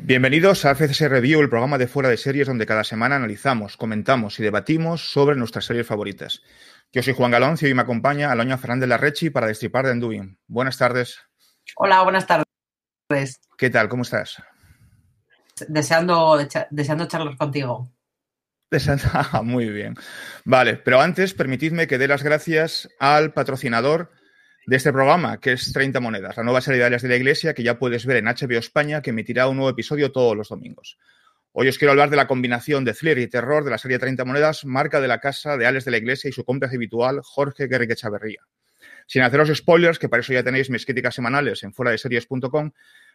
Bienvenidos a FCS Review, el programa de fuera de series donde cada semana analizamos, comentamos y debatimos sobre nuestras series favoritas. Yo soy Juan Galón y me acompaña Aloña Fernández Larrechi para destripar de Enduin. Buenas tardes. Hola, buenas tardes. ¿Qué tal? ¿Cómo estás? Deseando, deseando charlar contigo. Deseando, ah, muy bien. Vale, pero antes permitidme que dé las gracias al patrocinador de este programa, que es 30 Monedas, la nueva serie de áreas de la Iglesia que ya puedes ver en HBO España, que emitirá un nuevo episodio todos los domingos. Hoy os quiero hablar de la combinación de thriller y terror de la serie 30 Monedas, marca de la casa de Ales de la Iglesia y su cómplice habitual, Jorge Guerrique Chaverría. Sin haceros spoilers, que para eso ya tenéis mis críticas semanales en fuera de series.com,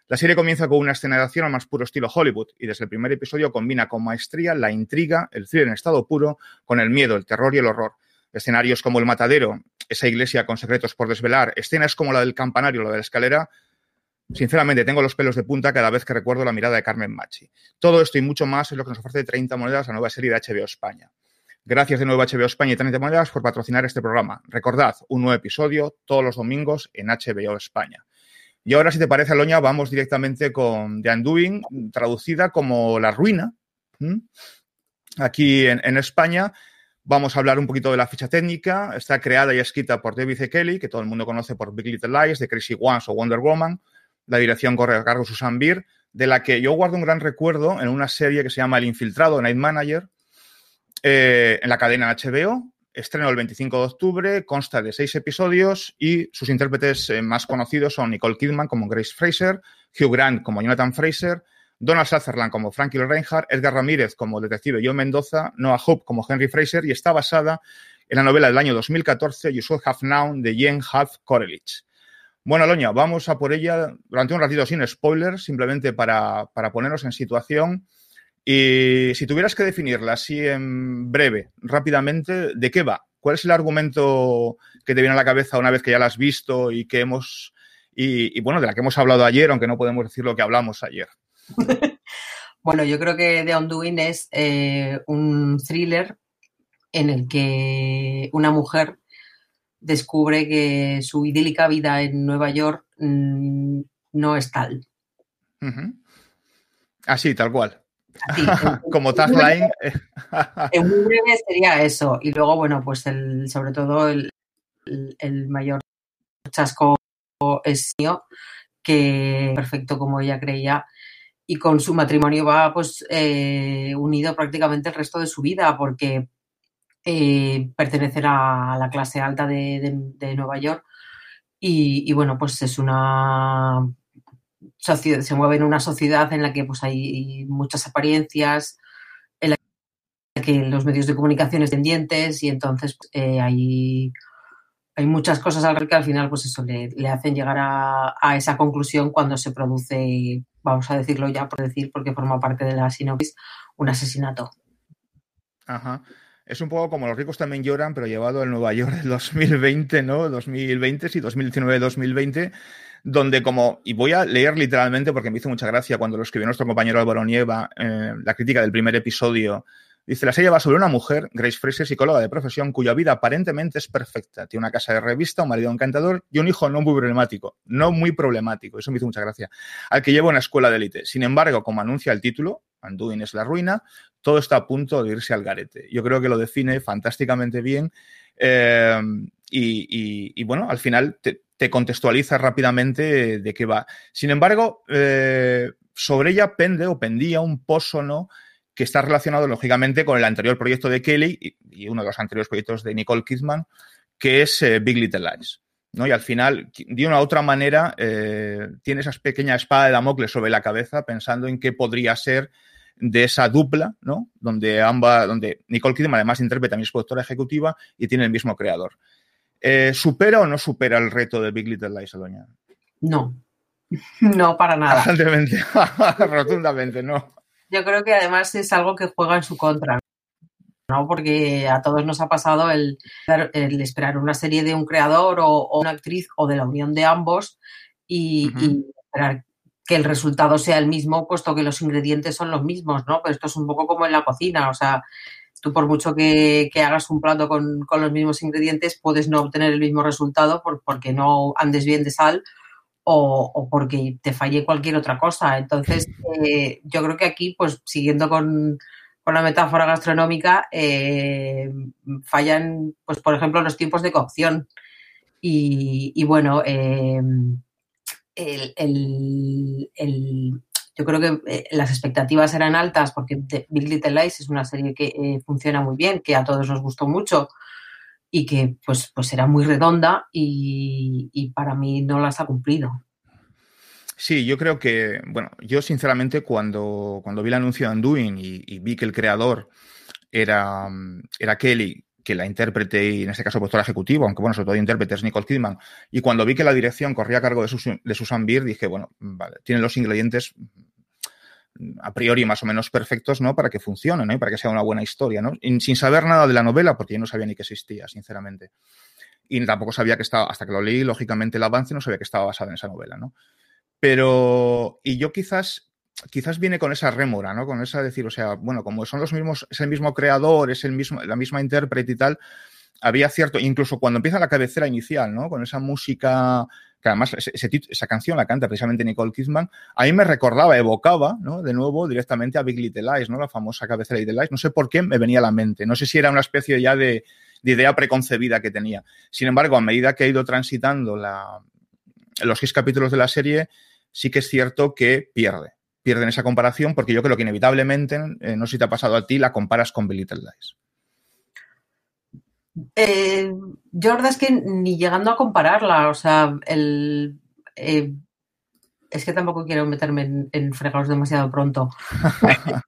la serie comienza con una escenarización al más puro estilo Hollywood y desde el primer episodio combina con maestría la intriga, el thriller en estado puro, con el miedo, el terror y el horror. Escenarios como el matadero, esa iglesia con secretos por desvelar, escenas como la del campanario la de la escalera, sinceramente tengo los pelos de punta cada vez que recuerdo la mirada de Carmen Machi. Todo esto y mucho más es lo que nos ofrece 30 monedas la nueva serie de HBO España. Gracias de nuevo HBO España y 30 monedas por patrocinar este programa. Recordad, un nuevo episodio todos los domingos en HBO España. Y ahora, si te parece, Aloña, vamos directamente con The Undoing, traducida como La Ruina, aquí en España. Vamos a hablar un poquito de la ficha técnica. Está creada y escrita por David E. Kelly, que todo el mundo conoce por Big Little Lies, de Crazy Ones o Wonder Woman. La dirección corre a cargo de Susan Beer, de la que yo guardo un gran recuerdo en una serie que se llama El Infiltrado, Night Manager, eh, en la cadena HBO. Estreno el 25 de octubre, consta de seis episodios y sus intérpretes eh, más conocidos son Nicole Kidman como Grace Fraser, Hugh Grant como Jonathan Fraser, Donald Sutherland como Frankie Reinhardt, Edgar Ramírez como detective John Mendoza, Noah Hope como Henry Fraser y está basada en la novela del año 2014 You Should Have Known de Jen Half Korelich. Bueno, Aloña, vamos a por ella durante un ratito sin spoilers, simplemente para, para ponernos en situación. Y si tuvieras que definirla así en breve, rápidamente, ¿de qué va? ¿Cuál es el argumento que te viene a la cabeza una vez que ya la has visto y que hemos y bueno, de la que hemos hablado ayer, aunque no podemos decir lo que hablamos ayer? bueno, yo creo que The Undoing es eh, un thriller en el que una mujer descubre que su idílica vida en Nueva York mmm, no es tal. Uh -huh. Así, tal cual. Así, Como tagline. en muy breve sería eso. Y luego, bueno, pues el, sobre todo el, el, el mayor chasco es mío, que perfecto como ella creía, y con su matrimonio va pues eh, unido prácticamente el resto de su vida porque eh, pertenecer a la clase alta de, de, Nueva York y, y, bueno pues es una sociedad, se mueve en una sociedad en la que pues hay muchas apariencias en la que los medios de comunicación están pendientes y entonces eh, hay hay muchas cosas al que al final, pues eso, le, le hacen llegar a, a, esa conclusión cuando se produce, vamos a decirlo ya por decir, porque forma parte de la sinopsis, un asesinato. Ajá. Es un poco como los ricos también lloran, pero llevado al Nueva York del 2020, ¿no? 2020, sí, 2019-2020, donde como, y voy a leer literalmente porque me hizo mucha gracia cuando lo escribió nuestro compañero Álvaro Nieva, eh, la crítica del primer episodio, Dice, la serie va sobre una mujer, Grace Fraser, psicóloga de profesión, cuya vida aparentemente es perfecta. Tiene una casa de revista, un marido encantador y un hijo no muy problemático. No muy problemático, eso me hizo mucha gracia. Al que lleva una escuela de élite. Sin embargo, como anuncia el título, Anduin es la ruina, todo está a punto de irse al garete. Yo creo que lo define fantásticamente bien. Eh, y, bueno, al final te, te, contextualiza rápidamente de qué va. Sin embargo, eh, sobre ella pende o pendía un pozo, ¿no? Que está relacionado, lógicamente, con el anterior proyecto de Kelly y, uno de los anteriores proyectos de Nicole Kidman, que es eh, Big Little Lies. ¿no? Y al final, de una u otra manera, eh, tiene esa pequeña espada de Damocles sobre la cabeza pensando en qué podría ser de esa dupla, ¿no? Donde ambas, donde Nicole Kidman además interpreta también es productora ejecutiva y tiene el mismo creador. Eh, ¿Supera o no supera el reto de Big Little Lies, Doña? No, no para nada. Rotundamente, no. Yo creo que además es algo que juega en su contra. ¿no? Porque a todos nos ha pasado el, esperar una serie de un creador o, una actriz o de la unión de ambos y, esperar que el resultado sea el mismo, puesto que los ingredientes son los mismos, ¿no? Pero esto es un poco como en la cocina, o sea, tú por mucho que, hagas un plato con, los mismos ingredientes, puedes no obtener el mismo resultado porque no andes bien de sal o, porque te falle cualquier otra cosa. Entonces, eh, yo creo que aquí, pues siguiendo con, con la metáfora gastronómica, eh, fallan, pues por ejemplo, los tiempos de cocción. Y, bueno, eh, yo creo que eh, las expectativas eran altas porque Big Little Lies es una serie que funciona muy bien, que a todos nos gustó mucho y que pues, pues era muy redonda y, y para mí no las ha cumplido. Sí, yo creo que, bueno, yo sinceramente cuando, cuando vi el anuncio de Anduin y, vi que el creador era, era Kelly, que la intérprete y en este caso productora ejecutivo, aunque bueno, sobre todo intérprete es Nicole Kidman, y cuando vi que la dirección corría a cargo de, Susan, de Susan Beer, dije, bueno, vale, tienen los ingredientes a priori más o menos perfectos, ¿no? Para que funcione, ¿no? Y para que sea una buena historia, ¿no? sin saber nada de la novela, porque yo no sabía ni que existía, sinceramente. Y tampoco sabía que estaba, hasta que lo leí, lógicamente, el avance, no sabía que estaba basado en esa novela, ¿no? Pero, y yo quizás, quizás viene con esa rémora, ¿no? Con esa decir, o sea, bueno, como son los mismos, es el mismo creador, es el mismo, la misma intérprete y tal, había cierto, incluso cuando empieza la cabecera inicial, ¿no? Con esa música, que además esa canción la canta precisamente Nicole Kidman, a mí me recordaba, evocaba, ¿no? De nuevo directamente a Big Little Lies, ¿no? La famosa cabecera de Little Lies. No sé por qué me venía a la mente. No sé si era una especie ya de, de idea preconcebida que tenía. Sin embargo, a medida que he ido transitando la, los seis capítulos de la serie, sí que es cierto que pierde. Pierde en esa comparación porque yo creo que inevitablemente, eh, no sé si te ha pasado a ti, la comparas con Billy Little Lies. Eh, yo la verdad es que ni llegando a compararla, o sea, el, eh, es que tampoco quiero meterme en, fregados demasiado pronto.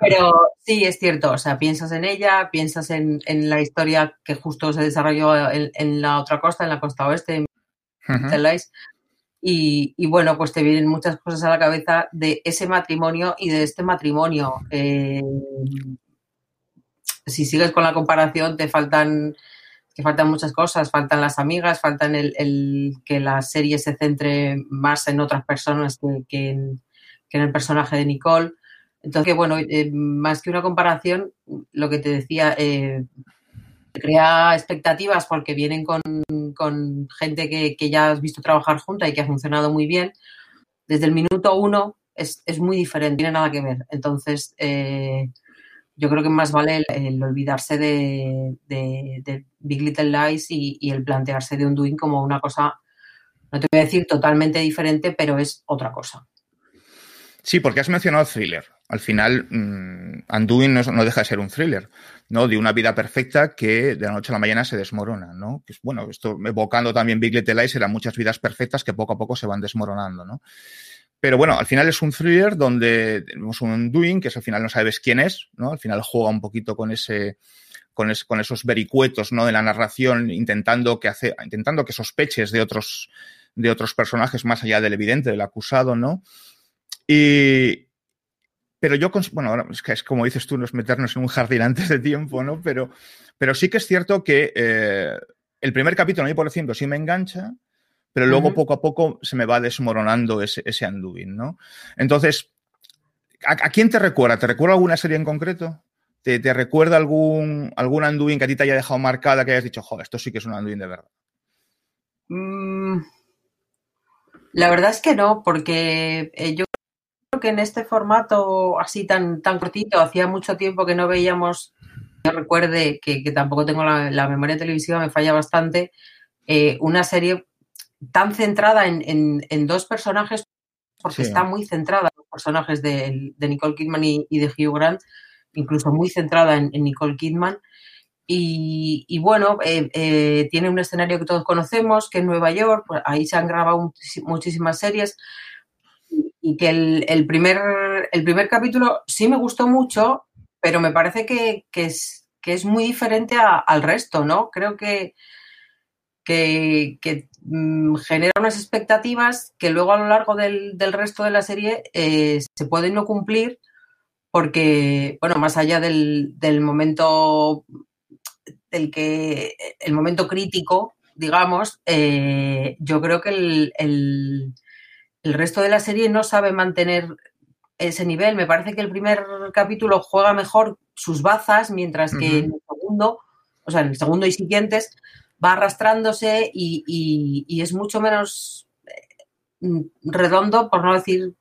Pero sí, es cierto, o sea, piensas en ella, piensas en, la historia que justo se desarrolló en, la otra costa, en la costa oeste, en Lies, y, bueno, pues te vienen muchas cosas a la cabeza de ese matrimonio y de este matrimonio. Eh, si sigues con la comparación, te faltan, te faltan muchas cosas, faltan las amigas, faltan el, que la serie se centre más en otras personas que, en, el personaje de Nicole. Entonces, bueno, eh, más que una comparación, lo que te decía, eh, crea expectativas porque vienen con, gente que, ya has visto trabajar junta y que ha funcionado muy bien. Desde el minuto uno es, muy diferente, tiene nada que ver. Entonces, eh, yo creo que más vale el, olvidarse de, Big Little Lies y, el plantearse de un doing como una cosa, no te voy a decir totalmente diferente, pero es otra cosa. Sí, porque has mencionado thriller. Al final, mm, Undoing no, deja de ser un thriller, ¿no? De una vida perfecta que de la noche a la mañana se desmorona, ¿no? Bueno, esto evocando también Big Little Lies, eran muchas vidas perfectas que poco a poco se van desmoronando, ¿no? Pero bueno, al final es un thriller donde tenemos un Undoing, que al final no sabes quién es, ¿no? Al final juega un poquito con ese, con, con, esos vericuetos ¿no? de la narración, intentando que, hace, intentando que sospeches de otros, de otros personajes más allá del evidente, del acusado, ¿no? Y, pero yo, bueno, es que es como dices tú, no es meternos en un jardín antes de tiempo, ¿no? Pero, pero sí que es cierto que eh, el primer capítulo, a mí, por ejemplo, sí me engancha, pero luego poco a poco se me va desmoronando ese, ese ¿no? Entonces, ¿a, quién te recuerda? ¿Te recuerda alguna serie en concreto? ¿Te, recuerda algún, algún que a ti te haya dejado marcada que hayas dicho, joder, esto sí que es un Anduin de verdad? Mm, la verdad es que no, porque eh, yo que en este formato así tan, tan cortito, hacía mucho tiempo que no veíamos, yo recuerde que, tampoco tengo la, memoria televisiva, me falla bastante, eh, una serie tan centrada en, dos personajes porque está muy centrada en los personajes de, Nicole Kidman y, de Hugh Grant, incluso muy centrada en, Nicole Kidman. Y, bueno, eh, eh, tiene un escenario que todos conocemos, que es Nueva York, pues ahí se han grabado muchísimas series y que el, primer, el primer capítulo sí me gustó mucho, pero me parece que, es, que es muy diferente al resto, ¿no? Creo que, que, mm, genera unas expectativas que luego a lo largo del, resto de la serie eh, se pueden no cumplir porque, bueno, más allá del, momento del que el momento crítico, digamos, eh, yo creo que el, el, resto de la serie no sabe mantener ese nivel. Me parece que el primer capítulo juega mejor sus bazas, mientras que en el segundo, o sea, en el segundo y siguientes, va arrastrándose y, es mucho menos eh, redondo, por no decir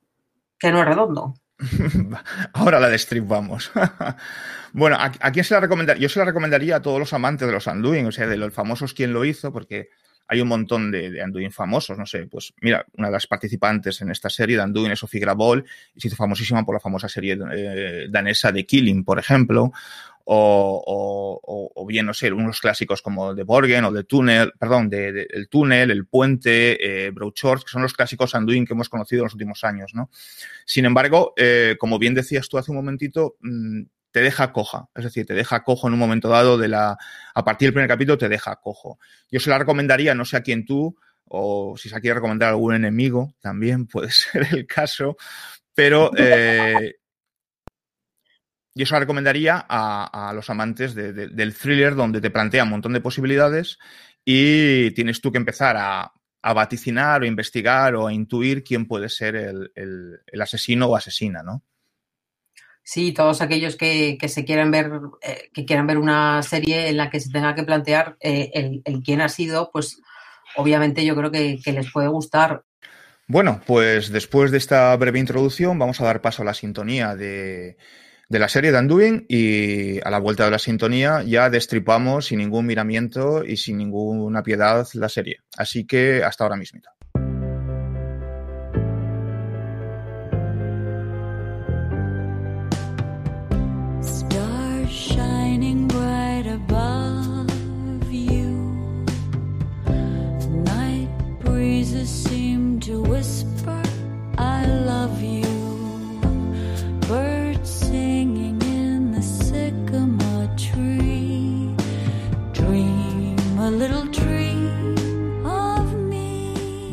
que no es redondo. Ahora la vamos. bueno, ¿a, quién se la recomendaría? Yo se la recomendaría a todos los amantes de los Anduin, o sea, de los famosos quién lo hizo, porque hay un montón de, de, Anduin famosos, no sé, pues mira, una de las participantes en esta serie de Anduin es Sofía Grabol y se hizo famosísima por la famosa serie eh, danesa de Killing, por ejemplo, o, bien, no sé, unos clásicos como de Borgen o de Túnel, perdón, de, El Túnel, El Puente, eh, que son los clásicos Anduin que hemos conocido en los últimos años, ¿no? Sin embargo, eh, como bien decías tú hace un momentito, mm, te deja coja, es decir, te deja cojo en un momento dado de la, a partir del primer capítulo te deja cojo. Yo se la recomendaría, no sé a quién tú, o si se quiere recomendar a algún enemigo, también puede ser el caso, pero eh, yo se la recomendaría a, los amantes del thriller donde te plantea un montón de posibilidades y tienes tú que empezar a, vaticinar o investigar o a intuir quién puede ser el, asesino o asesina, ¿no? Sí, todos aquellos que, se quieran ver, eh, que quieran ver una serie en la que se tenga que plantear eh, el, quién ha sido, pues obviamente yo creo que, que les puede gustar. Bueno, pues después de esta breve introducción vamos a dar paso a la sintonía de, de la serie de Anduin y a la vuelta de la sintonía ya destripamos sin ningún miramiento y sin ninguna piedad la serie. Así que hasta ahora mismo.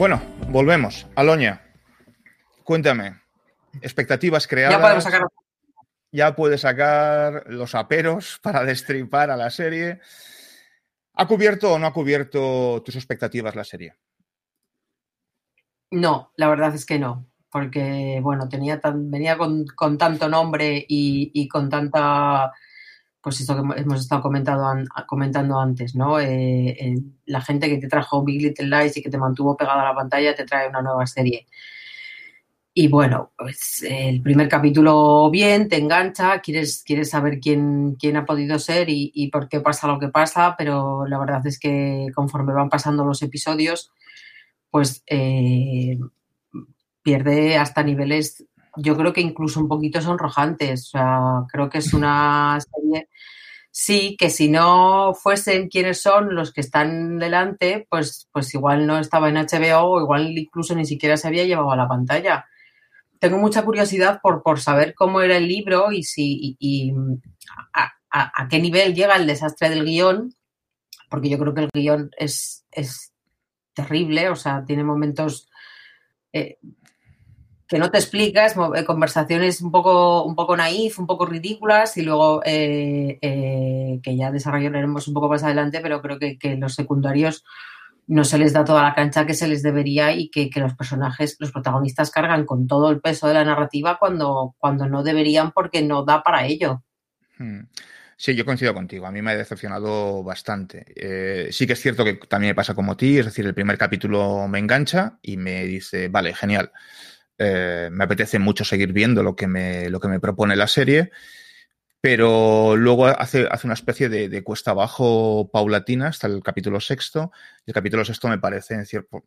Bueno, volvemos. Aloña, cuéntame. Expectativas creadas. Ya podemos sacar. Ya puedes sacar los aperos para destripar a la serie. ¿Ha cubierto o no ha cubierto tus expectativas la serie? No, la verdad es que no. Porque, bueno, tenía venía con, tanto nombre y con tanta pues esto que hemos estado comentando, comentando antes, ¿no? Eh, eh, la gente que te trajo Big Little Lies y que te mantuvo pegado a la pantalla te trae una nueva serie. Y bueno, pues el primer capítulo bien, te engancha, quieres, quieres saber quién, quién ha podido ser y, por qué pasa lo que pasa, pero la verdad es que conforme van pasando los episodios, pues eh, pierde hasta niveles yo creo que incluso un poquito sonrojantes. O sea, creo que es una serie, sí, que si no fuesen quienes son los que están delante, pues, pues igual no estaba en HBO o igual incluso ni siquiera se había llevado a la pantalla. Tengo mucha curiosidad por, por saber cómo era el libro y si y, a, a, qué nivel llega el desastre del guion, porque yo creo que el guion es, es terrible, o sea, tiene momentos eh, que no te explicas, eh, conversaciones un poco, un poco naif, un poco ridículas y luego eh, eh, que ya desarrollaremos un poco más adelante, pero creo que, los secundarios no se les da toda la cancha que se les debería y que, los personajes, los protagonistas cargan con todo el peso de la narrativa cuando, cuando no deberían porque no da para ello. Hmm. Sí, yo coincido contigo. A mí me ha decepcionado bastante. sí que es cierto que también me pasa como ti, es decir, el primer capítulo me engancha y me dice, vale, genial. Eh, me apetece mucho seguir viendo lo que me, lo que me propone la serie, pero luego hace, hace una especie de, cuesta abajo paulatina hasta el capítulo sexto. El capítulo sexto me parece, en cierto,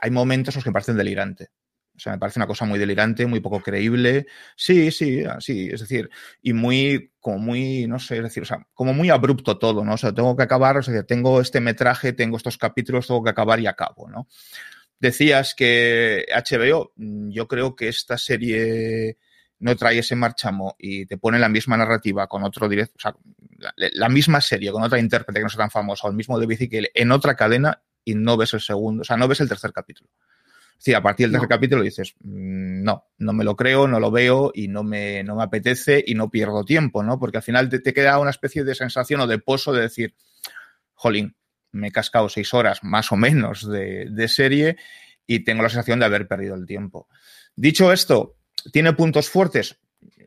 hay, momentos en los que me parecen delirante. O sea, me parece una cosa muy delirante, muy poco creíble. Sí, sí, sí, es decir, y muy, como muy, no sé, es decir, o sea, como muy abrupto todo, ¿no? O sea, tengo que acabar, o sea, tengo este metraje, tengo estos capítulos, tengo que acabar y acabo, ¿no? Decías que HBO, mm, yo creo que esta serie no trae ese marchamo y te pone la misma narrativa con otro directo, o sea, la, la, misma serie con otra intérprete que no sea tan famosa, o el mismo David que en otra cadena y no ves el segundo, o sea, no ves el tercer capítulo. Sí, a partir del tercer no. capítulo dices, mmm, no, no me lo creo, no lo veo y no me, no me apetece y no pierdo tiempo, ¿no? Porque al final te, te queda una especie de sensación o de pozo de decir, jolín, me he cascado seis horas más o menos de, de serie y tengo la sensación de haber perdido el tiempo. Dicho esto, ¿tiene puntos fuertes?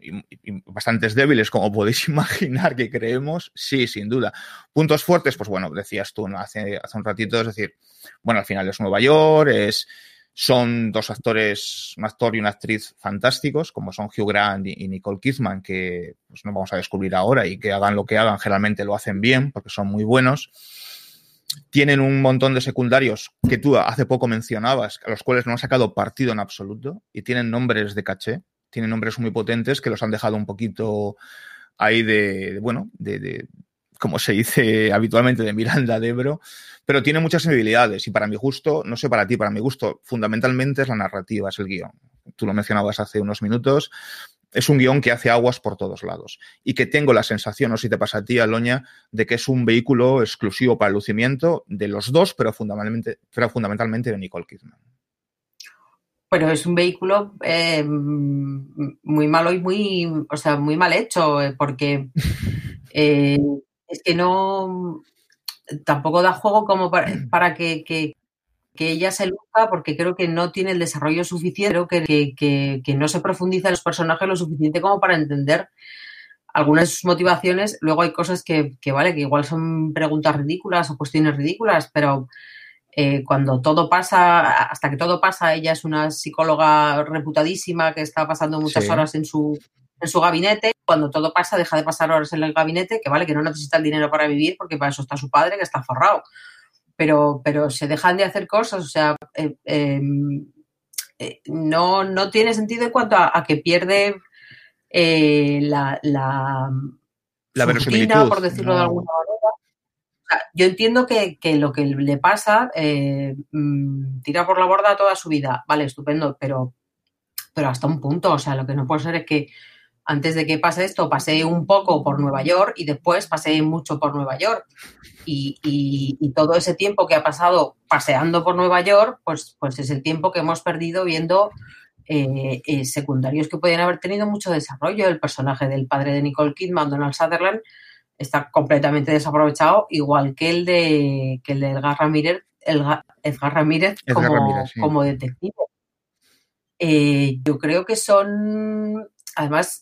Y, bastantes débiles, como podéis imaginar que creemos, sí, sin duda. Puntos fuertes, pues bueno, decías tú hace, hace un ratito, es decir, bueno, al final es Nueva York, es, son dos actores, un actor y una actriz fantásticos, como son Hugh Grant y, Nicole Kidman, que pues, no vamos a descubrir ahora y que hagan lo que hagan, generalmente lo hacen bien, porque son muy buenos. Tienen un montón de secundarios que tú hace poco mencionabas, a los cuales no han sacado partido en absoluto, y tienen nombres de caché, tienen nombres muy potentes que los han dejado un poquito ahí de, bueno, de, de, como se dice habitualmente, de Miranda de Ebro, pero tiene muchas sensibilidades y para mi gusto, no sé para ti, para mi gusto, fundamentalmente es la narrativa, es el guion. Tú lo mencionabas hace unos minutos, es un guion que hace aguas por todos lados y que tengo la sensación, no sé si te pasa a ti, Aloña, de que es un vehículo exclusivo para el lucimiento de los dos, pero fundamentalmente, pero fundamentalmente de Nicole Kidman. Pero es un vehículo eh, muy malo y muy, o sea, muy mal hecho, eh, porque eh, es que no tampoco da juego como para, para que, que, que, ella se luzca, porque creo que no tiene el desarrollo suficiente, creo que, que, que no se profundiza en los personajes lo suficiente como para entender algunas de sus motivaciones. Luego hay cosas que, que vale, que igual son preguntas ridículas o cuestiones ridículas, pero eh, cuando todo pasa, hasta que todo pasa, ella es una psicóloga reputadísima que está pasando muchas sí. horas en su, en su gabinete. Cuando todo pasa, deja de pasar horas en el gabinete, que vale, que no necesita el dinero para vivir, porque para eso está su padre, que está forrado. Pero, pero se dejan de hacer cosas, o sea, eh, eh, no, no tiene sentido en cuanto a, a que pierde eh, la, la, la verosimilitud, por decirlo no. de alguna manera. O sea, yo entiendo que, que, lo que le pasa eh, mm, tira por la borda toda su vida, vale, estupendo, pero, pero hasta un punto, o sea, lo que no puede ser es que antes de que pase esto, pasé un poco por Nueva York y después pasé mucho por Nueva York. Y, y, y, todo ese tiempo que ha pasado paseando por Nueva York, pues, pues es el tiempo que hemos perdido viendo eh, eh, secundarios que podían haber tenido mucho desarrollo. El personaje del padre de Nicole Kidman, Donald Sutherland, está completamente desaprovechado, igual que el de que el de Edgar Ramírez, el, Edgar Ramírez, Edgar como, Ramírez sí. como detective. Eh, yo creo que son además,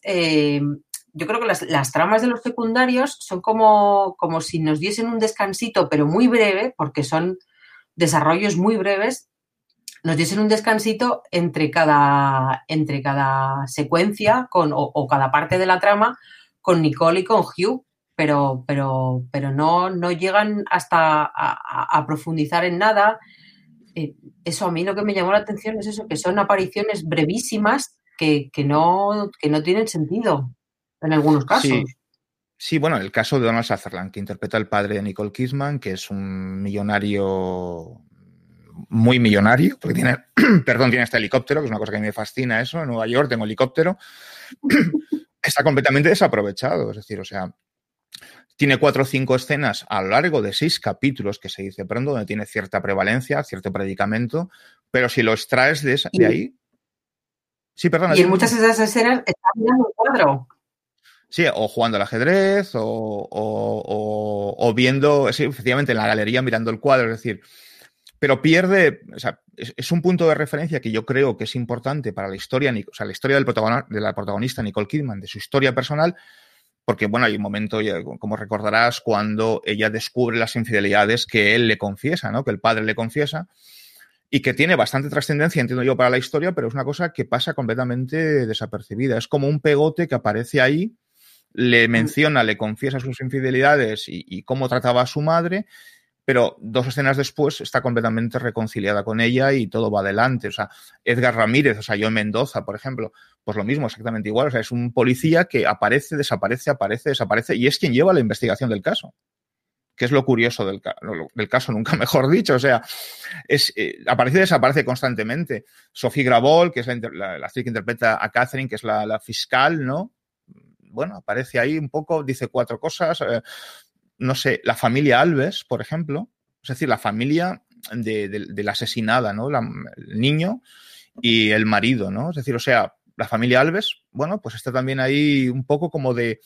yo creo que las, tramas de los secundarios son como, como si nos diesen un descansito, pero muy breve, porque son desarrollos muy breves, nos diesen un descansito entre cada, entre cada secuencia con, o, cada parte de la trama con Nicole y con Hugh, pero, pero, pero no, no llegan hasta a profundizar en nada. Eh, eso a mí lo que me llamó la atención es eso, que son apariciones brevísimas que, que, no, que no tienen sentido en algunos casos. Sí. Sí, bueno, el caso de Donald Sutherland, que interpreta al padre de Nicole Kidman, que es un millonario muy millonario, porque tiene, perdón, tiene este helicóptero, que es una cosa que me fascina eso, en Nueva York tengo helicóptero, está completamente desaprovechado, es decir, o sea, tiene cuatro o cinco escenas a lo largo de seis capítulos, que se dice pronto, donde tiene cierta prevalencia, cierto predicamento, pero si lo extraes de, esa, de ahí, Sí, perdona. Y en muchas de esas escenas está mirando un cuadro. Sí, o jugando al ajedrez, o, o, o, o viendo, sí, efectivamente, en la galería mirando el cuadro, es decir, pero pierde, o sea, es, un punto de referencia que yo creo que es importante para la historia, o sea, la historia del protagonista, de la protagonista Nicole Kidman, de su historia personal, porque, bueno, hay un momento, como recordarás, cuando ella descubre las infidelidades que él le confiesa, ¿no? Que el padre le confiesa, y que tiene bastante trascendencia, entiendo yo, para la historia, pero es una cosa que pasa completamente desapercibida. Es como un pegote que aparece ahí, le menciona, le confiesa sus infidelidades y, y cómo trataba a su madre, pero dos escenas después está completamente reconciliada con ella y todo va adelante. O sea, Edgar Ramírez, o sea, yo en Mendoza, por ejemplo, pues lo mismo, exactamente igual. O sea, es un policía que aparece, desaparece, aparece, desaparece y es quien lleva la investigación del caso que es lo curioso del, del, caso, nunca mejor dicho. O sea, es, eh, aparece y desaparece constantemente. Sophie Gravol, que es la, actriz que interpreta a Catherine, que es la, fiscal, ¿no? Bueno, aparece ahí un poco, dice cuatro cosas. Eh, no sé, la familia Alves, por ejemplo, es decir, la familia de, la asesinada, ¿no? el niño y el marido, ¿no? Es decir, o sea, la familia Alves, bueno, pues está también ahí un poco como de,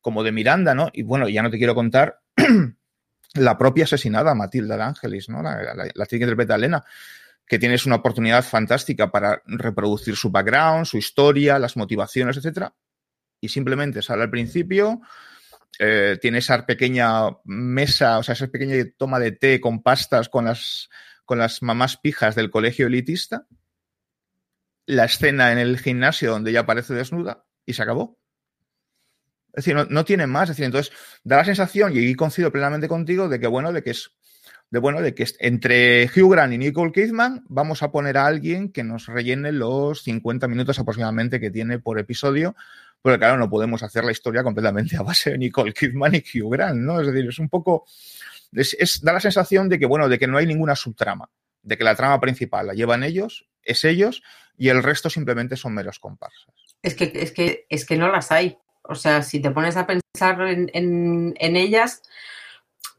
como de Miranda, ¿no? Y bueno, ya no te quiero contar la propia asesinada, Matilda de ¿no? La, la, la que interpreta a Elena, que tienes una oportunidad fantástica para reproducir su background, su historia, las motivaciones, etcétera, y simplemente sale al principio, eh, tiene esa pequeña mesa, o sea, esa pequeña toma de té con pastas con las, con las mamás pijas del colegio elitista, la escena en el gimnasio donde ella aparece desnuda y se acabó. Es decir, no, tiene más. Es decir, entonces da la sensación, y coincido plenamente contigo, de que bueno, de que es de bueno, de que entre Hugh Grant y Nicole Kidman vamos a poner a alguien que nos rellene los 50 minutos aproximadamente que tiene por episodio, porque claro, no podemos hacer la historia completamente a base de Nicole Kidman y Hugh Grant, ¿no? Es decir, es un poco, es, da la sensación de que, bueno, de que no hay ninguna subtrama, de que la trama principal la llevan ellos, es ellos, y el resto simplemente son meros comparsas. Es que, es que, es que no las hay. O sea, si te pones a pensar en, en, ellas,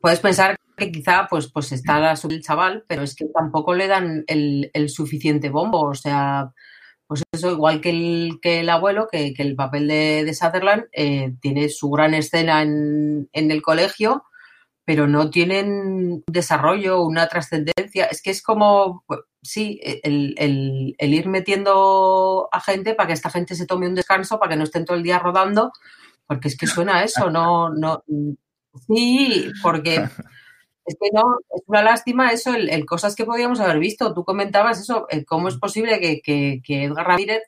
puedes pensar que quizá pues, pues está la el chaval, pero es que tampoco le dan el, el suficiente bombo. O sea, pues eso, igual que el, que el abuelo, que, que el papel de, de Sutherland eh, tiene su gran escena en, en, el colegio, pero no tienen desarrollo, una trascendencia. Es que es como, pues, sí, el, el, el, ir metiendo a gente para que esta gente se tome un descanso, para que no estén todo el día rodando, porque es que suena eso, no, no. Sí, porque Es que no, es una lástima eso, el, cosas que podíamos haber visto. Tú comentabas eso, eh, cómo es posible que, que, Edgar Ramírez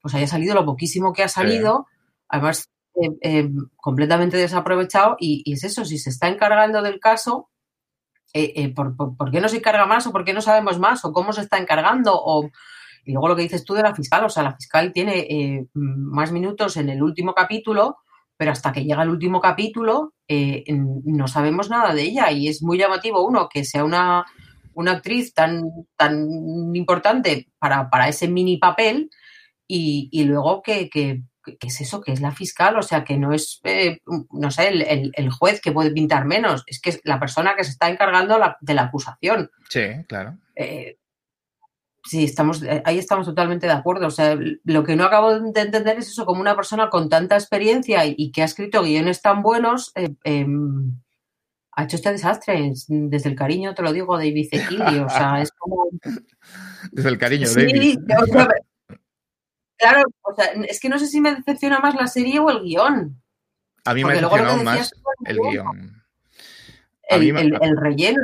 pues haya salido lo poquísimo que ha salido, además eh, eh, completamente desaprovechado, y, es eso, si se está encargando del caso, ¿por, por, qué no se encarga más o por qué no sabemos más o cómo se está encargando? O, y luego lo que dices tú de la fiscal, o sea, la fiscal tiene más minutos en el último capítulo pero hasta que llega el último capítulo eh, no sabemos nada de ella y es muy llamativo, uno, que sea una, una actriz tan, tan importante para, para ese mini papel y, y luego que, que, que, es eso, que es la fiscal, o sea, que no es, eh, no sé, el, el, juez que puede pintar menos, es que es la persona que se está encargando la, de la acusación. Sí, claro. Eh, Sí, estamos, eh, ahí estamos totalmente de acuerdo. O sea, lo que no acabo de entender es eso, como una persona con tanta experiencia y, que ha escrito guiones tan buenos, eh, em, ha hecho este desastre. Desde el cariño, te lo digo, David Zekili. O sea, es como. Desde el cariño, David. claro, o sea, es que no sé si me decepciona más la serie o el guion. A mí me decepcionó más el guion. El, el, relleno,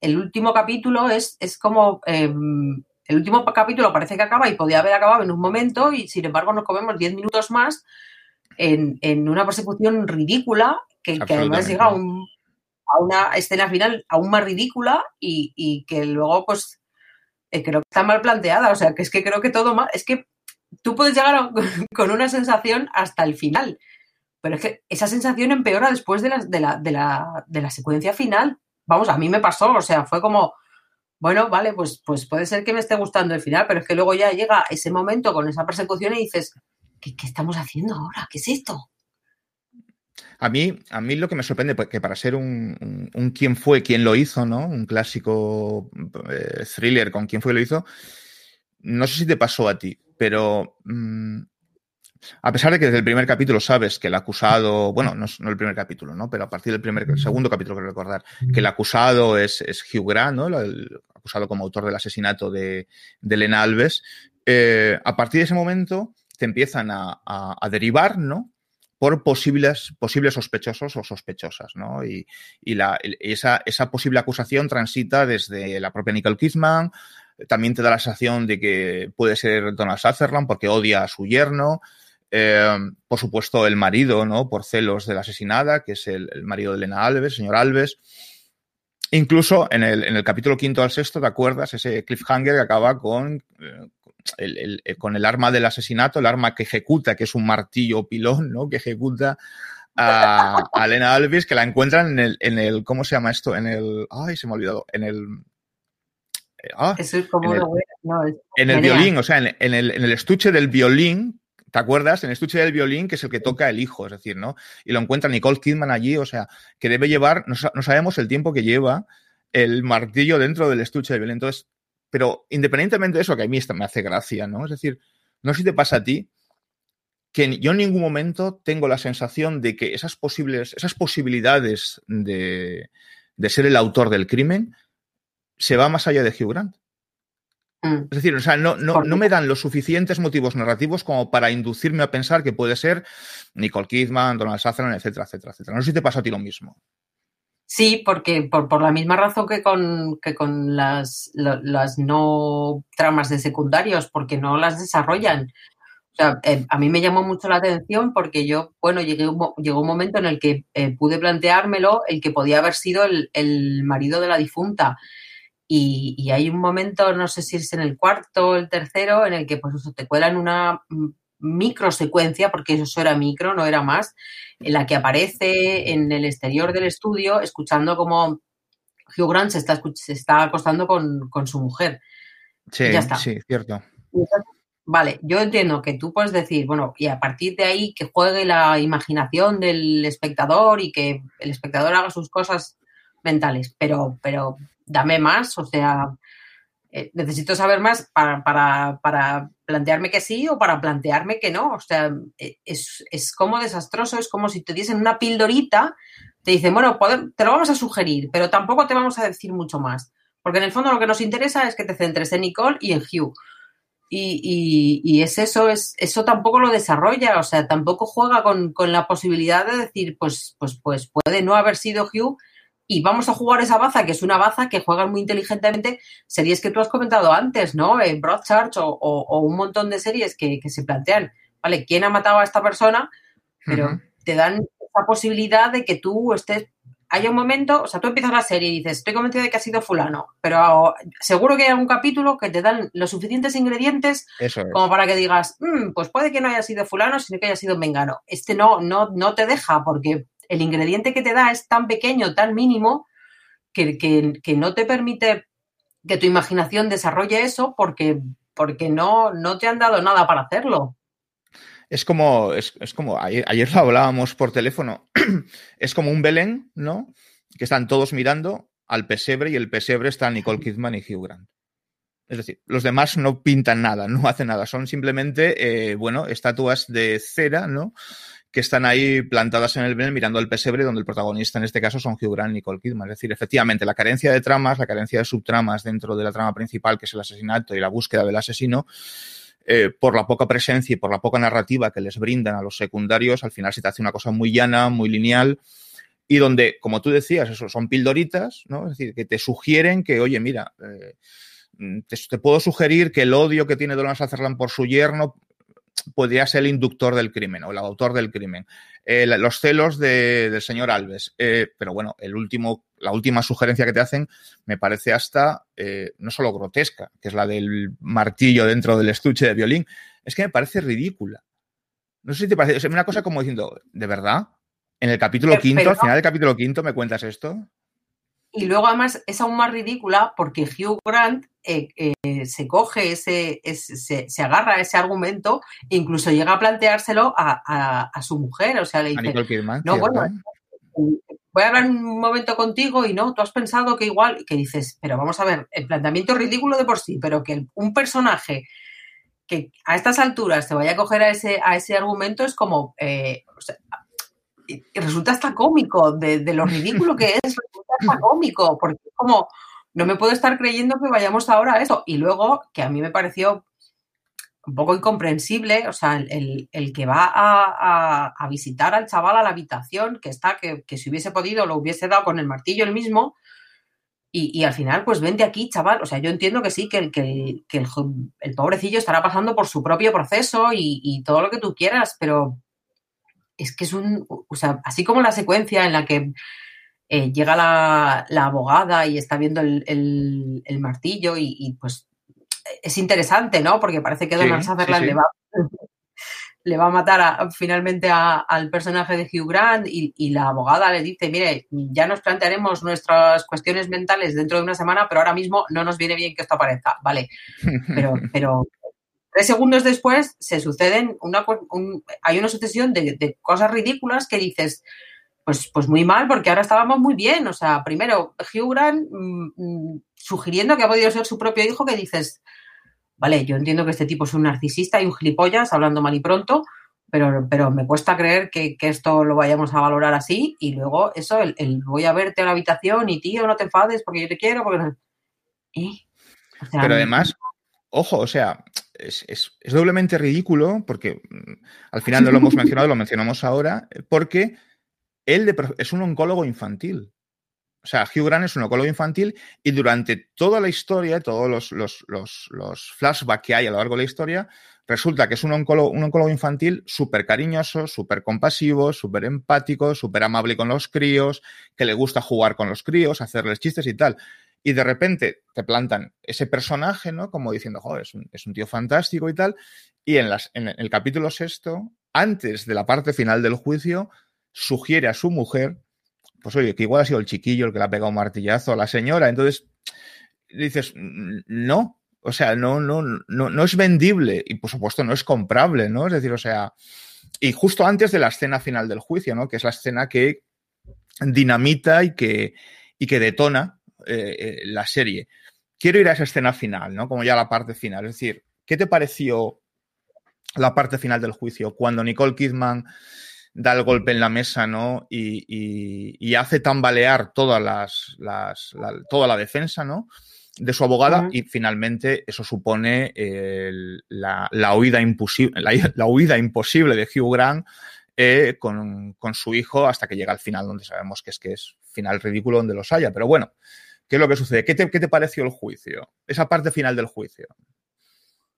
el último capítulo es, es como em, el último capítulo parece que acaba y podía haber acabado en un momento y sin embargo nos comemos 10 minutos más en, una persecución ridícula que, además llega a, una escena final aún más ridícula y, que luego pues eh, creo que está mal planteada. O sea, que es que creo que todo mal... Es que tú puedes llegar con una sensación hasta el final, pero es que esa sensación empeora después de la, de la, de la, de la secuencia final. Vamos, a mí me pasó, o sea, fue como bueno, vale, pues, pues puede ser que me esté gustando el final, pero es que luego ya llega ese momento con esa persecución y dices, ¿qué, estamos haciendo ahora? ¿Qué es esto? A mí, a mí lo que me sorprende, que para ser un, un, quién fue, quién lo hizo, ¿no? Un clásico eh, thriller con quién fue, lo hizo. No sé si te pasó a ti, pero mm, a pesar de que desde el primer capítulo sabes que el acusado, bueno, no, el primer capítulo, ¿no? Pero a partir del primer, segundo capítulo quiero recordar, que el acusado es, es Hugh Grant, ¿no? Acusado como autor del asesinato de, Elena Alves. Eh, a partir de ese momento te empiezan a, derivar, ¿no? por posibles, posibles sospechosos o sospechosas, ¿no? Y, esa posible acusación transita desde la propia Nicole Kidman, también te da la sensación de que puede ser Donald Sutherland porque odia a su yerno, eh, por supuesto, el marido, ¿no? Por celos de la asesinada, que es el, marido de Elena Alves, señor Alves. Incluso en el, en el capítulo quinto al sexto, ¿te acuerdas? Ese cliffhanger que acaba con, eh, el, el, eh, con el arma del asesinato, el arma que ejecuta, que es un martillo pilón, ¿no? Que ejecuta a, a Elena Alves, que la encuentran en el, en el, ¿cómo se llama esto? En el, ay, se me ha olvidado, en el, ah, Eso es como en el, no, es en el violín, o sea, en, en el, en el estuche del violín, ¿te acuerdas? En el estuche del violín, que es el que toca el hijo, es decir, ¿no? Y lo encuentra Nicole Kidman allí, o sea, que debe llevar, no, sa- no sabemos el tiempo que lleva el martillo dentro del estuche del violín. Entonces, pero independientemente de eso, que a mí esto me hace gracia, ¿no? Es decir, no sé si te pasa a ti, que yo en ningún momento tengo la sensación de que esas posibles, esas posibilidades de, de ser el autor del crimen se va más allá de Hugh Grant. Mm. Es decir, o sea, no, no, no me dan los suficientes motivos narrativos como para inducirme a pensar que puede ser Nicole Kidman, Donald Sutherland, etcétera, etcétera, etcétera. No sé si te pasa a ti lo mismo. Sí, porque por, por la misma razón que con, que con las, las no tramas de secundarios, porque no las desarrollan. O sea, eh, a mí me llamó mucho la atención porque yo, bueno, llegué un llegó un momento en el que eh, pude planteármelo el que podía haber sido el, el marido de la difunta. Y, y hay un momento, no sé si es en el cuarto o el tercero, en el que pues eso, te cuelan una mm, micro secuencia, porque eso era micro, no era más, en la que aparece en el exterior del estudio escuchando como Hugh Grant se está, escuch- se está acostando con, con su mujer. Sí, Ya está. sí, cierto. Entonces, Vale, yo entiendo que tú puedes decir, bueno, y a partir de ahí que juegue la imaginación del espectador y que el espectador haga sus cosas mentales, pero, pero dame más, o sea, eh, necesito saber más para, para, para plantearme que sí o para plantearme que no. O sea, eh, es, es como desastroso, es como si te diesen una pildorita, te dicen, bueno, te lo vamos a sugerir, pero tampoco te vamos a decir mucho más. Porque en el fondo lo que nos interesa es que te centres en Nicole y en Hugh. Y, y- y es eso, es, eso tampoco lo desarrolla, o sea, tampoco juega con, con la posibilidad de decir, pues, pues, pues puede no haber sido Hugh y vamos a jugar esa baza, que es una baza que juegan muy inteligentemente series que tú has comentado antes, ¿no? En Broadchurch o, o- o un montón de series que, que se plantean, ¿vale? ¿Quién ha matado a esta persona? Pero te dan esa posibilidad de que tú estés. Hay un momento, o sea, tú empiezas la serie y dices, estoy convencido de que ha sido Fulano, pero seguro que hay algún capítulo que te dan los suficientes ingredientes es. como para que digas, "Mm, pues puede que no haya sido Fulano, sino que haya sido Mengano. Este no, no, no te deja porque el ingrediente que te da es tan pequeño, tan mínimo, que, que- no te permite que tu imaginación desarrolle eso porque, porque no, no te han dado nada para hacerlo. Es como, es como ayer, ayer lo hablábamos por teléfono, es como un Belén, ¿no? Que están todos mirando al pesebre y el pesebre está Nicole Kidman y Hugh Grant. Es decir, los demás no pintan nada, no hacen nada, son simplemente, eh, bueno, estatuas de cera, ¿no? Que están ahí plantadas en el Belén mirando al pesebre, donde el protagonista en este caso son Hugh Grant y Nicole Kidman. Es decir, efectivamente, la carencia de tramas, la carencia de subtramas dentro de la trama principal, que es el asesinato y la búsqueda del asesino, eh, por la poca presencia y por la poca narrativa que les brindan a los secundarios, al final se te hace una cosa muy llana, muy lineal, y donde, como tú decías, eso son pildoritas, ¿no? Es decir, que te sugieren que, oye, mira, eh, te, te, puedo sugerir que el odio que tiene Donald Sutherland por su yerno podría ser el inductor del crimen o el autor del crimen. Eh, los celos de, del señor Alves. Eh, pero bueno, el último, la última sugerencia que te hacen me parece hasta eh, no solo grotesca, que es la del martillo dentro del estuche de violín, es que me parece ridícula. No sé si te parece, es una cosa como diciendo, ¿de verdad? En el capítulo quinto, al final del capítulo quinto, ¿me cuentas esto? Y luego además es aún más ridícula porque Hugh Grant eh, eh, se coge ese, ese- se, se agarra a ese argumento e incluso llega a planteárselo a, a- a su mujer. O sea, le A dice, Kidman. no, bueno, voy a hablar un momento contigo y no, tú has pensado que igual, que dices, pero vamos a ver, el planteamiento es ridículo de por sí, pero que un personaje que a estas alturas se vaya a coger a ese, a ese argumento es como, eh, o sea, resulta hasta cómico, de, lo ridículo que es, resulta hasta cómico, porque es como, no me puedo estar creyendo que vayamos ahora a eso. Y luego, que a mí me pareció un poco incomprensible, o sea, el, el- que va a, a- visitar al chaval a la habitación, que está, que, que si hubiese podido lo hubiese dado con el martillo el mismo, y, y al final, pues vente aquí, chaval. O sea, yo entiendo que sí, que el, que el, que el pobrecillo estará pasando por su propio proceso y, y todo lo que tú quieras, pero es que es un, o sea, así como la secuencia en la que eh, llega la, abogada y está viendo el, martillo y, pues es interesante, ¿no? Porque parece que Donald Sutherland le va le va a matar finalmente al personaje de Hugh Grant y, la abogada le dice, mire, ya nos plantearemos nuestras cuestiones mentales dentro de una semana, pero ahora mismo no nos viene bien que esto aparezca. Vale, pero, pero tres segundos después se suceden una, hay una sucesión de, cosas ridículas que dices, pues, pues muy mal, porque ahora estábamos muy bien. O sea, primero, Hugh Grant mm, mm, sugiriendo que ha podido ser su propio hijo, que dices, Vale, yo entiendo que este tipo es un narcisista y un gilipollas, hablando mal y pronto, pero, pero me cuesta creer que, esto lo vayamos a valorar así y luego eso, el, voy a verte a la habitación y tío, no te enfades porque yo te quiero, porque ¿Eh? pero además, ojo, o sea, es, doblemente ridículo porque mm, al final no lo hemos mencionado, lo mencionamos ahora, porque él es un oncólogo infantil. O sea, Hugh Grant es un oncólogo infantil y durante toda la historia, todos los, los, los, flashbacks que hay a lo largo de la historia, resulta que es un un oncólogo infantil súper cariñoso, súper compasivo, súper empático, súper amable con los críos, que le gusta jugar con los críos, hacerles chistes y tal. Y de repente te plantan ese personaje, ¿no? Como diciendo, joder, es un, es un tío fantástico y tal. Y en, las, en el capítulo sexto, antes de la parte final del juicio, sugiere a su mujer pues oye, que igual ha sido el chiquillo el que le ha pegado un martillazo a la señora. Entonces, dices, no, o sea, no, no, no, no es vendible y por supuesto no es comprable, ¿no? Es decir, o sea, y justo antes de la escena final del juicio, ¿no? Que es la escena que dinamita y que, y que detona eh, eh, la serie. Quiero ir a esa escena final, ¿no? Como ya la parte final. Es decir, ¿qué te pareció la parte final del juicio? Cuando Nicole Kidman da el golpe en la mesa, ¿no? Y, hace tambalear todas las, las toda la defensa, ¿no? De su abogada y finalmente eso supone la, huida imposible, la, huida imposible de Hugh Grant eh, con, su hijo hasta que llega al final, donde sabemos que es que es final ridículo donde los haya. Pero bueno, ¿qué es lo que sucede? ¿Qué te, pareció el juicio? Esa parte final del juicio.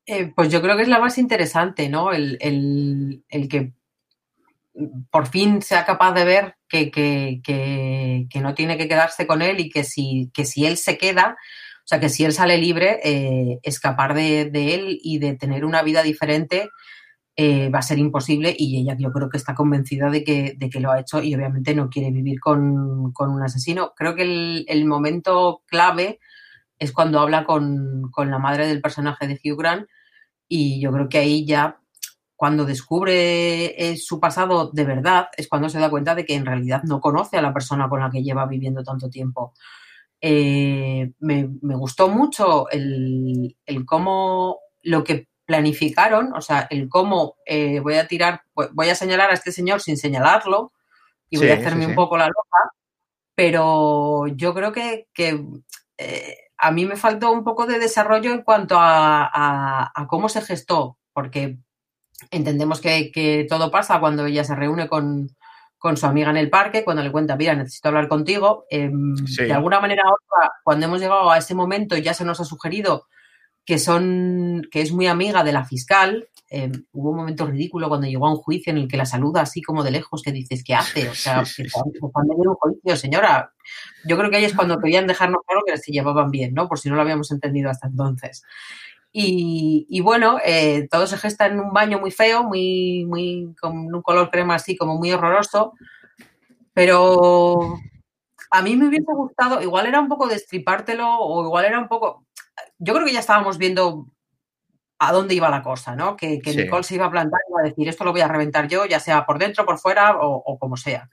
Eh, pues yo creo que es la más interesante, ¿no? El, el que por fin sea capaz de ver que, que, no tiene que quedarse con él y que si, que si él se queda, o sea, que si él sale libre, eh, escapar de, él y de tener una vida diferente eh, va a ser imposible y ella yo creo que está convencida de que, de que lo ha hecho y obviamente no quiere vivir con, un asesino. Creo que el, el, momento clave es cuando habla con, con la madre del personaje de Hugh Grant y yo creo que ahí ya cuando descubre eh, su pasado de verdad, es cuando se da cuenta de que en realidad no conoce a la persona con la que lleva viviendo tanto tiempo. Eh, me, gustó mucho el, cómo lo que planificaron, o sea, el cómo eh, voy a tirar, voy a señalar a este señor sin señalarlo y voy a hacerme un poco la loca, pero yo creo que, a mí me faltó un poco de desarrollo en cuanto a cómo se gestó, porque Entendemos que, todo pasa cuando ella se reúne con, su amiga en el parque, cuando le cuenta, mira, necesito hablar contigo. Em, de alguna manera otra, cuando hemos llegado a ese momento, ya se nos ha sugerido que son, que es muy amiga de la fiscal. Em, hubo un momento ridículo cuando llegó a un juicio en el que la saluda así como de lejos, que dices, ¿qué hace? O sea, que cuando un juicio, señora. Yo creo que ahí es cuando querían dejarnos claro que se llevaban bien, ¿no? Por si no lo habíamos entendido hasta entonces. Y, bueno, eh, todo se gesta en un baño muy feo, muy, muy, con un color crema así como muy horroroso. Pero a mí me hubiese gustado, igual era un poco destripártelo o igual era un poco... Yo creo que ya estábamos viendo a dónde iba la cosa, ¿no? Que, Nicole se iba a plantar y iba a decir, esto lo voy a reventar yo, ya sea por dentro, por fuera o, como sea.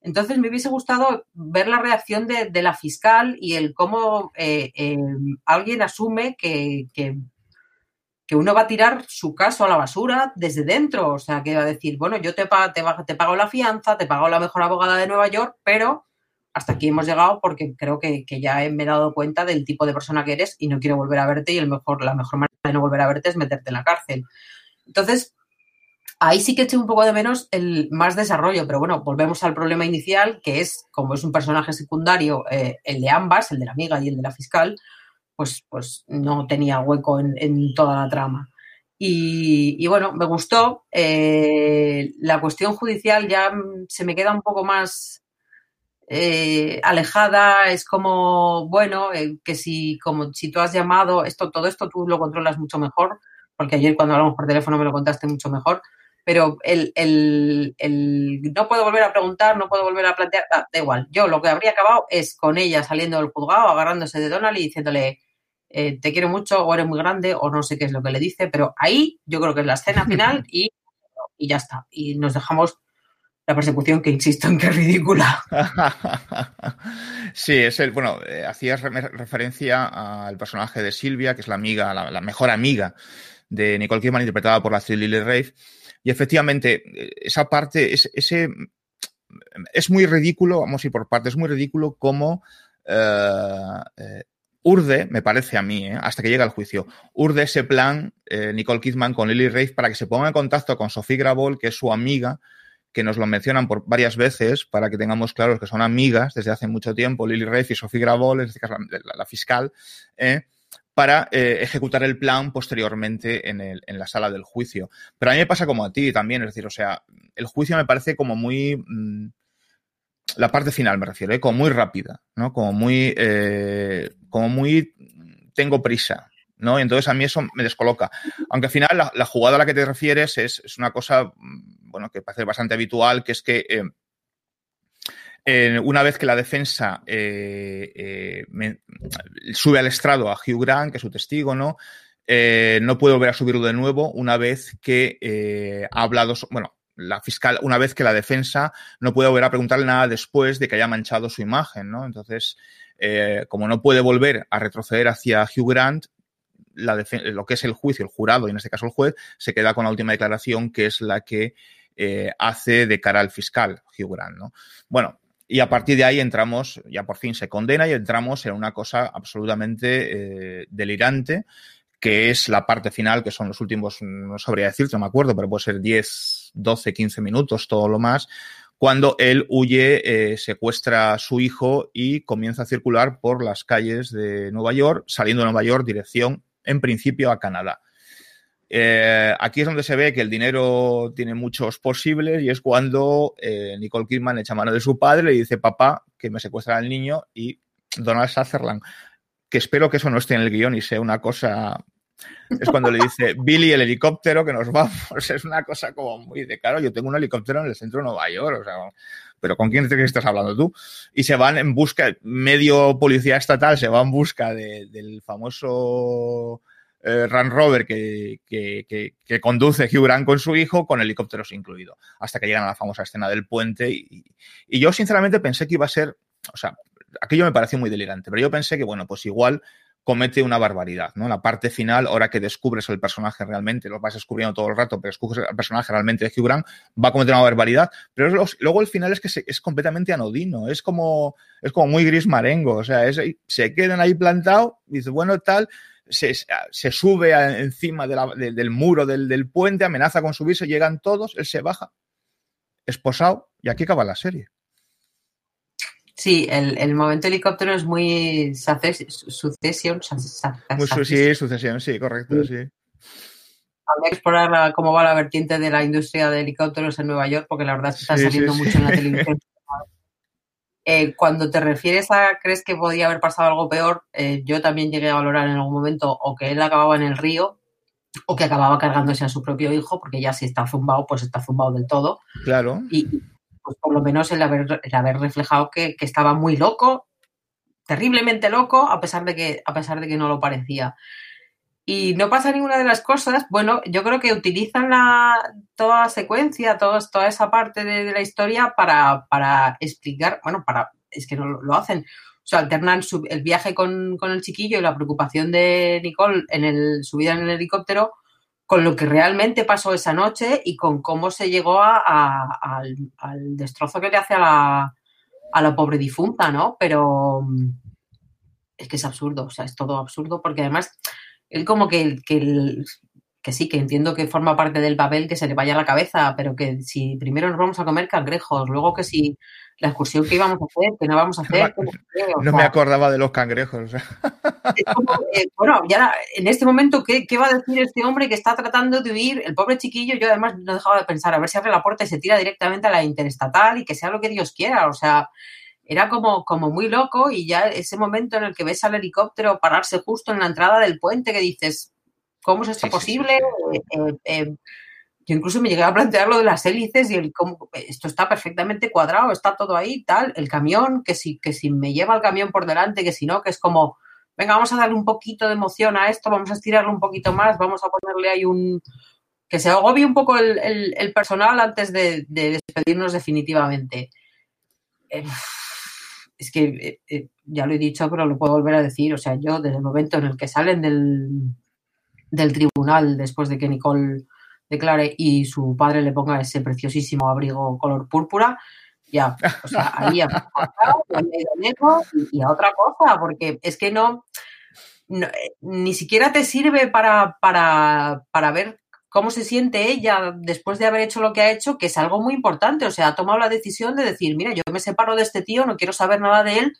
Entonces me hubiese gustado ver la reacción de, la fiscal y el cómo eh, eh, alguien asume que, que uno va a tirar su caso a la basura desde dentro. O sea, que va a decir, bueno, yo te, te, te pago la fianza, te pago la mejor abogada de Nueva York, pero hasta aquí hemos llegado porque creo que, ya me he dado cuenta del tipo de persona que eres y no quiero volver a verte y el mejor, la mejor manera de no volver a verte es meterte en la cárcel. Entonces, ahí sí que eché un poco de menos el más desarrollo, pero bueno, volvemos al problema inicial, que es, como es un personaje secundario, eh, el de ambas, el de la amiga y el de la fiscal, pues, pues no tenía hueco en, toda la trama. Y, bueno, me gustó. Eh, la cuestión judicial ya se me queda un poco más eh, alejada, es como, bueno, eh, que si, como si tú has llamado, esto, todo esto tú lo controlas mucho mejor, porque ayer cuando hablamos por teléfono me lo contaste mucho mejor, pero el, el, el no puedo volver a preguntar, no puedo volver a plantear, da igual. Yo lo que habría acabado es con ella saliendo del juzgado, agarrándose de Donald y diciéndole, eh, te quiero mucho o eres muy grande o no sé qué es lo que le dice, pero ahí yo creo que es la escena final y, y ya está. Y nos dejamos la persecución que insisto en que es ridícula. sí, es el, bueno, eh, hacías referencia al personaje de Silvia, que es la amiga, la, mejor amiga de Nicole Kidman, interpretada por la Lily Rafe. Y efectivamente, eh, esa parte, es, ese, es muy ridículo, vamos a ir por partes, es muy ridículo como urde, me parece a mí, ¿eh? hasta que llega el juicio, urde ese plan eh, Nicole Kidman con Lily Rafe para que se ponga en contacto con Sophie Grabol, que es su amiga, que nos lo mencionan por varias veces para que tengamos claros que son amigas desde hace mucho tiempo, Lily Rafe y Sophie Grabol, en este caso la, fiscal, ¿eh? para ejecutar el plan posteriormente en, la sala del juicio. Pero a mí me pasa como a ti también, es decir, o sea, el juicio me parece como muy... Mm, la parte final me refiero, ¿eh? como muy rápida, ¿no? Como muy, eh, como muy, tengo prisa, ¿no? Entonces a mí eso me descoloca. Aunque al final la, jugada a la que te refieres es, una cosa, bueno, que parece bastante habitual, que es que eh, una vez que la defensa sube al estrado a Hugh Grant, que es su testigo, ¿no? no puede volver a subirlo de nuevo una vez que ha hablado, bueno, la fiscal, una vez que la defensa no puede volver a preguntarle nada después de que haya manchado su imagen, ¿no? Entonces, eh, como no puede volver a retroceder hacia Hugh Grant, lo que es el juicio, el jurado, y en este caso el juez, se queda con la última declaración, que es la que eh, hace de cara al fiscal, Hugh Grant, ¿no? Bueno, y a partir de ahí entramos, ya por fin se condena y entramos en una cosa absolutamente eh, delirante, que es la parte final, que son los últimos, no sabría decirte, no me acuerdo, pero puede ser 10, 12, 15 minutos, todo lo más, cuando él huye, eh, secuestra a su hijo y comienza a circular por las calles de Nueva York, saliendo de Nueva York, dirección, en principio, a Canadá. Eh, aquí es donde se ve que el dinero tiene muchos posibles y es cuando eh, Nicole Kidman echa mano de su padre y dice, papá, que me secuestra al niño y Donald Sutherland que espero que eso no esté en el guion y sea una cosa. Es cuando le dice Billy el helicóptero que nos vamos. Es una cosa como muy de claro. Yo tengo un helicóptero en el centro de Nueva York. O sea, pero ¿con quién que estás hablando tú? Y se van en busca, medio policía estatal se va en busca del famoso eh, Run Rover que, que, conduce Hugh Grant con su hijo, con helicópteros incluido, hasta que llegan a la famosa escena del puente. Y, y yo, sinceramente, pensé que iba a ser, o sea, aquello me pareció muy delirante, pero yo pensé que, bueno, pues igual comete una barbaridad, ¿no? La parte final, ahora que descubres el personaje realmente, lo vas descubriendo todo el rato, pero descubres el personaje realmente de Hugh Grant, va a cometer una barbaridad, pero luego el final es que es completamente anodino, es como, es como muy gris marengo, o sea, se quedan ahí plantados, dice, bueno, tal, se, sube encima del muro del, del puente, amenaza con subirse, llegan todos, él se baja, esposado, y aquí acaba la serie. Sí, el, el momento helicóptero es muy sucesión. sí, sucesión, sí, correcto, sí. Habría que explorar cómo va la vertiente de la industria de helicópteros en Nueva York, porque la verdad está saliendo mucho en la televisión. Eh, cuando te refieres a crees que podía haber pasado algo peor, eh, yo también llegué a valorar en algún momento o que él acababa en el río o que acababa cargándose a su propio hijo, porque ya si está zumbado, pues está zumbado del todo. Claro. Y, pues por lo menos el haber, el haber reflejado que, estaba muy loco, terriblemente loco, a pesar de que, a pesar de que no lo parecía. Y no pasa ninguna de las cosas. Bueno, yo creo que utilizan la, toda la secuencia, toda esa parte de, la historia para, para, explicar, bueno, para, es que no lo, hacen. O sea, alternan el viaje con, con, el chiquillo y la preocupación de Nicole en el, su vida en el helicóptero con lo que realmente pasó esa noche y con cómo se llegó al, destrozo que le hace a la, a la pobre difunta, ¿no? Pero mm, es que es absurdo, o sea, es todo absurdo porque además él como que, que, que sí, que entiendo que forma parte del papel que se le vaya a la cabeza, pero que si primero nos vamos a comer cangrejos, luego que si la excursión que íbamos a hacer, que no vamos a hacer. No, me acordaba de los cangrejos. Eh, bueno, ya en este momento, ¿qué, va a decir este hombre que está tratando de huir? El pobre chiquillo, yo además no dejaba de pensar, a ver si abre la puerta y se tira directamente a la interestatal y que sea lo que Dios quiera. O sea, era como, como muy loco y ya ese momento en el que ves al helicóptero pararse justo en la entrada del puente que dices, ¿cómo es esto posible? Eh, eh, yo incluso me llegué a plantear lo de las hélices y el cómo, esto está perfectamente cuadrado, está todo ahí, tal, el camión, que si, que si me lleva el camión por delante, que si no, que es como, venga, vamos a darle un poquito de emoción a esto, vamos a estirarlo un poquito más, vamos a ponerle ahí un, que se agobie un poco el, personal antes de, despedirnos definitivamente. Eh, es que eh, eh, ya lo he dicho, pero lo puedo volver a decir. O sea, yo desde el momento en el que salen del, del tribunal después de que Nicole declare y su padre le ponga ese preciosísimo abrigo color púrpura, ya, o sea, ahí pasado, y, y a otra cosa, porque es que no, eh, ni siquiera te sirve para, para, para ver cómo se siente ella después de haber hecho lo que ha hecho, que es algo muy importante. O sea, ha tomado la decisión de decir, mira, yo me separo de este tío, no quiero saber nada de él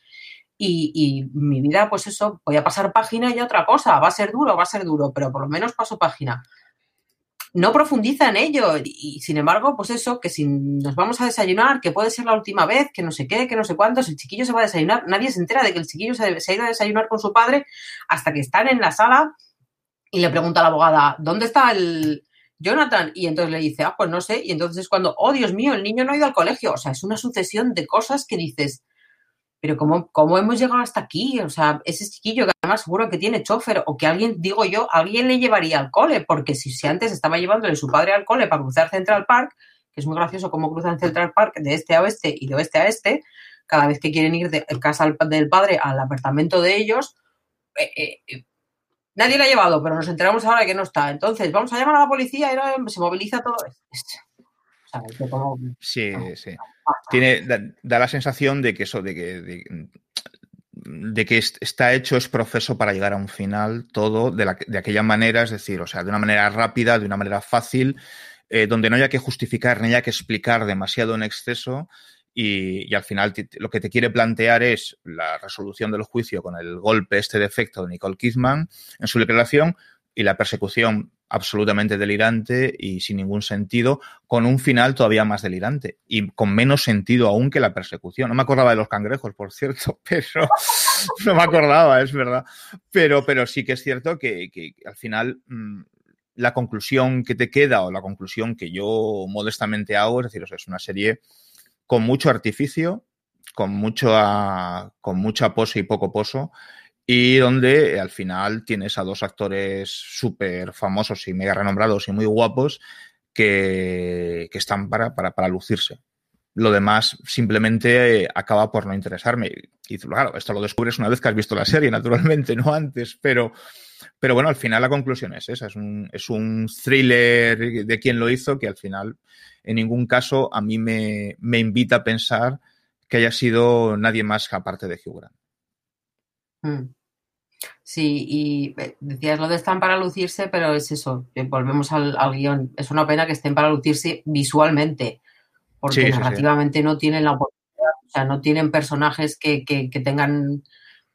y, mi vida, pues eso, voy a pasar página y otra cosa. Va a ser duro, va a ser duro, pero por lo menos paso página. No profundiza en ello y, sin embargo, pues eso, que si nos vamos a desayunar, que puede ser la última vez, que no sé qué, que no sé cuántos, el chiquillo se va a desayunar, nadie se entera de que el chiquillo se, se ha ido a desayunar con su padre hasta que están en la sala y le pregunta a la abogada, ¿dónde está el Jonathan? Y entonces le dice, ah, pues no sé. Y entonces es cuando, oh, Dios mío, el niño no ha ido al colegio. O sea, es una sucesión de cosas que dices, pero ¿cómo, cómo hemos llegado hasta aquí? O sea, ese chiquillo que además seguro que tiene chofer o que alguien, digo yo, alguien le llevaría al cole, porque si, si antes estaba llevándole su padre al cole para cruzar Central Park, que es muy gracioso cómo cruzan Central Park de este a oeste y de oeste a este, cada vez que quieren ir de casa del padre al apartamento de ellos, eh, eh, Nadie la ha llevado, pero nos enteramos ahora que no está. Entonces, vamos a llamar a la policía y se moviliza todo esto. Sí, sí. Tiene, da, la sensación de que eso, de que, de, que está hecho, es proceso para llegar a un final, todo de, de, aquella manera, es decir, o sea, de una manera rápida, de una manera fácil, eh, donde no haya que justificar ni haya que explicar demasiado en exceso, y, al final lo que te quiere plantear es la resolución del juicio con el golpe, este defecto de Nicole Kidman en su declaración y la persecución absolutamente delirante y sin ningún sentido, con un final todavía más delirante y con menos sentido aún que la persecución. No me acordaba de los cangrejos, por cierto, pero no me acordaba, es verdad. Pero, pero sí que es cierto que, al final mm, la conclusión que te queda o la conclusión que yo modestamente hago, es decir, es una serie con mucho artificio, con, mucho, con mucha pose y poco poso, y donde eh, al final tienes a dos actores súper famosos y mega renombrados y muy guapos que, están para, para, lucirse. Lo demás simplemente eh, acaba por no interesarme. Y claro, esto lo descubres una vez que has visto la serie, naturalmente, no antes, pero, pero bueno, al final la conclusión es esa, es un, es un thriller de quien lo hizo que al final en ningún caso a mí me, invita a pensar que haya sido nadie más aparte de Hugh Grant. Hmm. Sí, y eh, decías lo de están para lucirse, pero es eso, volvemos al, guion. Es una pena que estén para lucirse visualmente, porque narrativamente no tienen la oportunidad, o sea, no tienen personajes que, que, tengan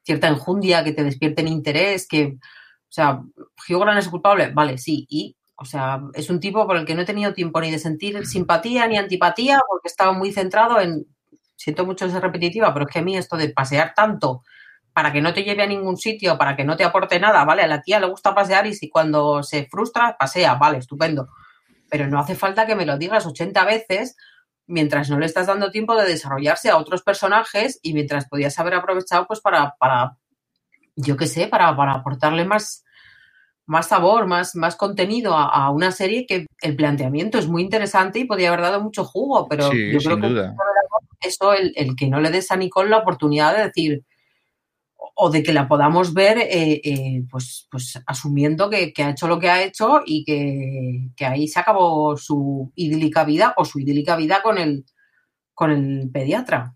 cierta enjundia, que te despierten interés, que, o sea, Hugh es culpable, vale, sí, y o sea, es un tipo por el que no he tenido tiempo ni de sentir simpatía ni antipatía porque estaba muy centrado en, siento mucho ser repetitiva, pero es que a mí esto de pasear tanto para que no te lleve a ningún sitio, para que no te aporte nada, ¿vale? A la tía le gusta pasear y si cuando se frustra, pasea, vale, estupendo. Pero no hace falta que me lo digas 80 veces mientras no le estás dando tiempo de desarrollarse a otros personajes y mientras podías haber aprovechado pues para, para yo qué sé, para, para aportarle más, más sabor, más, más contenido a, una serie que el planteamiento es muy interesante y podría haber dado mucho jugo, pero yo creo que eso, el, el, que no le des a Nicole la oportunidad de decir o de que la podamos ver eh, eh, pues, pues asumiendo que, ha hecho lo que ha hecho y que, que, ahí se acabó su idílica vida o su idílica vida con el, con el pediatra.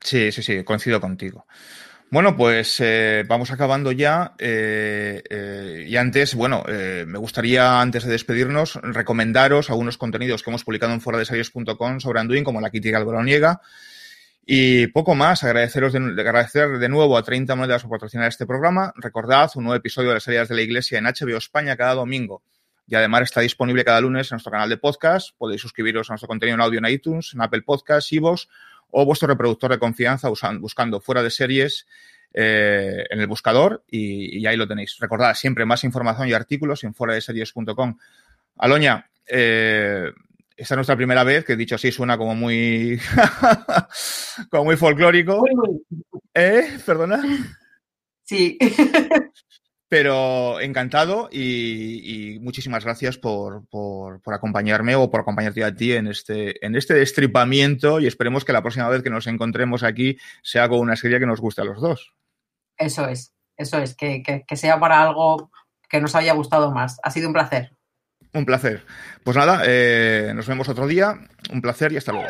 Sí, sí, sí, coincido contigo. Bueno, pues eh, vamos acabando ya. Y antes, bueno, me gustaría, antes de despedirnos, recomendaros algunos contenidos que hemos publicado en foradeseries.com sobre Anduin, como la crítica niega. Y poco más, agradeceros de, agradecer de nuevo a 30 monedas por patrocinar este programa. Recordad un nuevo episodio de las salidas de la Iglesia en HBO España cada domingo. Y además está disponible cada lunes en nuestro canal de podcast. Podéis suscribiros a nuestro contenido en audio en iTunes, en Apple Podcasts, Evox o vuestro reproductor de confianza buscando fuera de series eh, en el buscador y, y, ahí lo tenéis. Recordad siempre más información y artículos en fuera de series.com. Aloña, eh, esta es nuestra primera vez, que dicho así suena como muy, como muy folclórico. ¿Eh? ¿Perdona? Sí. Pero encantado y, y muchísimas gracias por, por, por, acompañarme o por acompañarte a ti en este, en este destripamiento y esperemos que la próxima vez que nos encontremos aquí sea con una serie que nos guste a los dos. Eso es, eso es, que, que, que sea para algo que nos haya gustado más. Ha sido un placer. Un placer. Pues nada, eh, nos vemos otro día. Un placer y hasta luego.